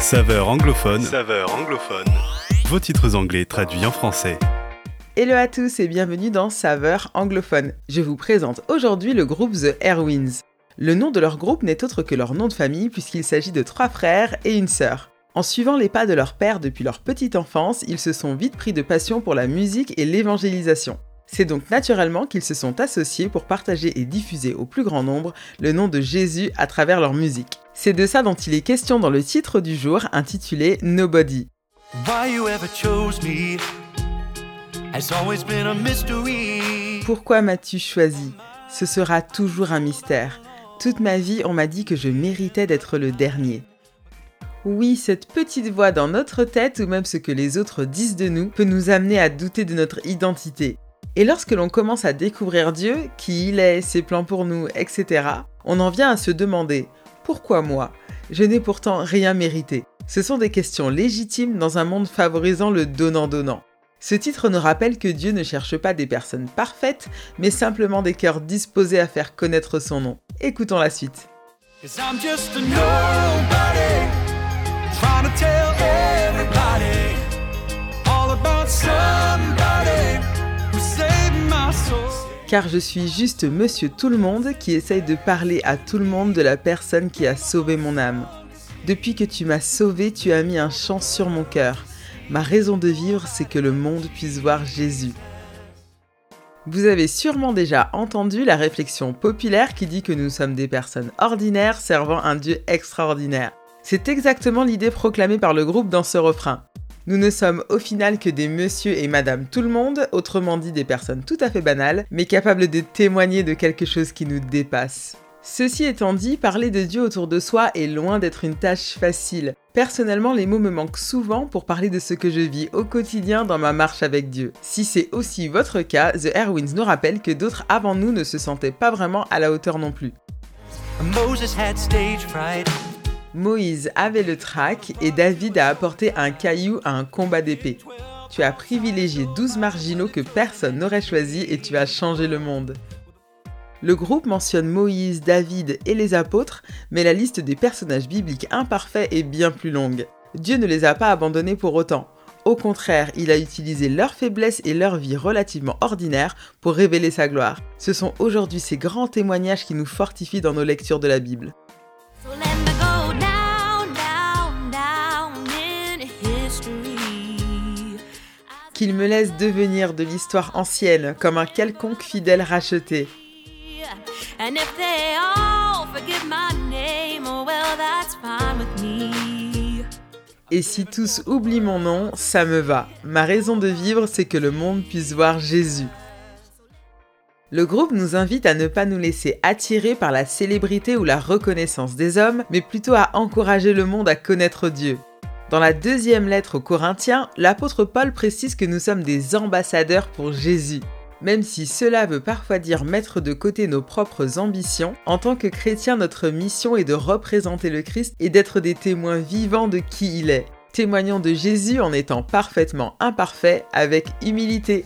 Saveur anglophone. Saveur anglophone. Vos titres anglais traduits en français. Hello à tous et bienvenue dans Saveur anglophone. Je vous présente aujourd'hui le groupe The Airwinds. Le nom de leur groupe n'est autre que leur nom de famille puisqu'il s'agit de trois frères et une sœur. En suivant les pas de leur père depuis leur petite enfance, ils se sont vite pris de passion pour la musique et l'évangélisation. C'est donc naturellement qu'ils se sont associés pour partager et diffuser au plus grand nombre le nom de Jésus à travers leur musique. C'est de ça dont il est question dans le titre du jour intitulé Nobody. Pourquoi m'as-tu choisi? Ce sera toujours un mystère. Toute ma vie, on m'a dit que je méritais d'être le dernier. Oui, cette petite voix dans notre tête ou même ce que les autres disent de nous peut nous amener à douter de notre identité. Et lorsque l'on commence à découvrir Dieu, qui il est, ses plans pour nous, etc., on en vient à se demander pourquoi moi Je n'ai pourtant rien mérité. Ce sont des questions légitimes dans un monde favorisant le donnant-donnant. Ce titre nous rappelle que Dieu ne cherche pas des personnes parfaites, mais simplement des cœurs disposés à faire connaître son nom. Écoutons la suite. Car je suis juste monsieur tout le monde qui essaye de parler à tout le monde de la personne qui a sauvé mon âme. Depuis que tu m'as sauvé, tu as mis un chant sur mon cœur. Ma raison de vivre, c'est que le monde puisse voir Jésus. Vous avez sûrement déjà entendu la réflexion populaire qui dit que nous sommes des personnes ordinaires servant un Dieu extraordinaire. C'est exactement l'idée proclamée par le groupe dans ce refrain. Nous ne sommes au final que des monsieur et madame tout le monde, autrement dit des personnes tout à fait banales, mais capables de témoigner de quelque chose qui nous dépasse. Ceci étant dit, parler de Dieu autour de soi est loin d'être une tâche facile. Personnellement, les mots me manquent souvent pour parler de ce que je vis au quotidien dans ma marche avec Dieu. Si c'est aussi votre cas, The Airwinds nous rappelle que d'autres avant nous ne se sentaient pas vraiment à la hauteur non plus. Moïse avait le trac et David a apporté un caillou à un combat d'épée. Tu as privilégié 12 marginaux que personne n'aurait choisis et tu as changé le monde. Le groupe mentionne Moïse, David et les apôtres, mais la liste des personnages bibliques imparfaits est bien plus longue. Dieu ne les a pas abandonnés pour autant. Au contraire, il a utilisé leurs faiblesses et leur vie relativement ordinaire pour révéler sa gloire. Ce sont aujourd'hui ces grands témoignages qui nous fortifient dans nos lectures de la Bible. Qu'il me laisse devenir de l'histoire ancienne comme un quelconque fidèle racheté. Et si tous oublient mon nom, ça me va. Ma raison de vivre, c'est que le monde puisse voir Jésus. Le groupe nous invite à ne pas nous laisser attirer par la célébrité ou la reconnaissance des hommes, mais plutôt à encourager le monde à connaître Dieu. Dans la deuxième lettre aux Corinthiens, l'apôtre Paul précise que nous sommes des ambassadeurs pour Jésus. Même si cela veut parfois dire mettre de côté nos propres ambitions, en tant que chrétiens, notre mission est de représenter le Christ et d'être des témoins vivants de qui il est. Témoignons de Jésus en étant parfaitement imparfaits avec humilité.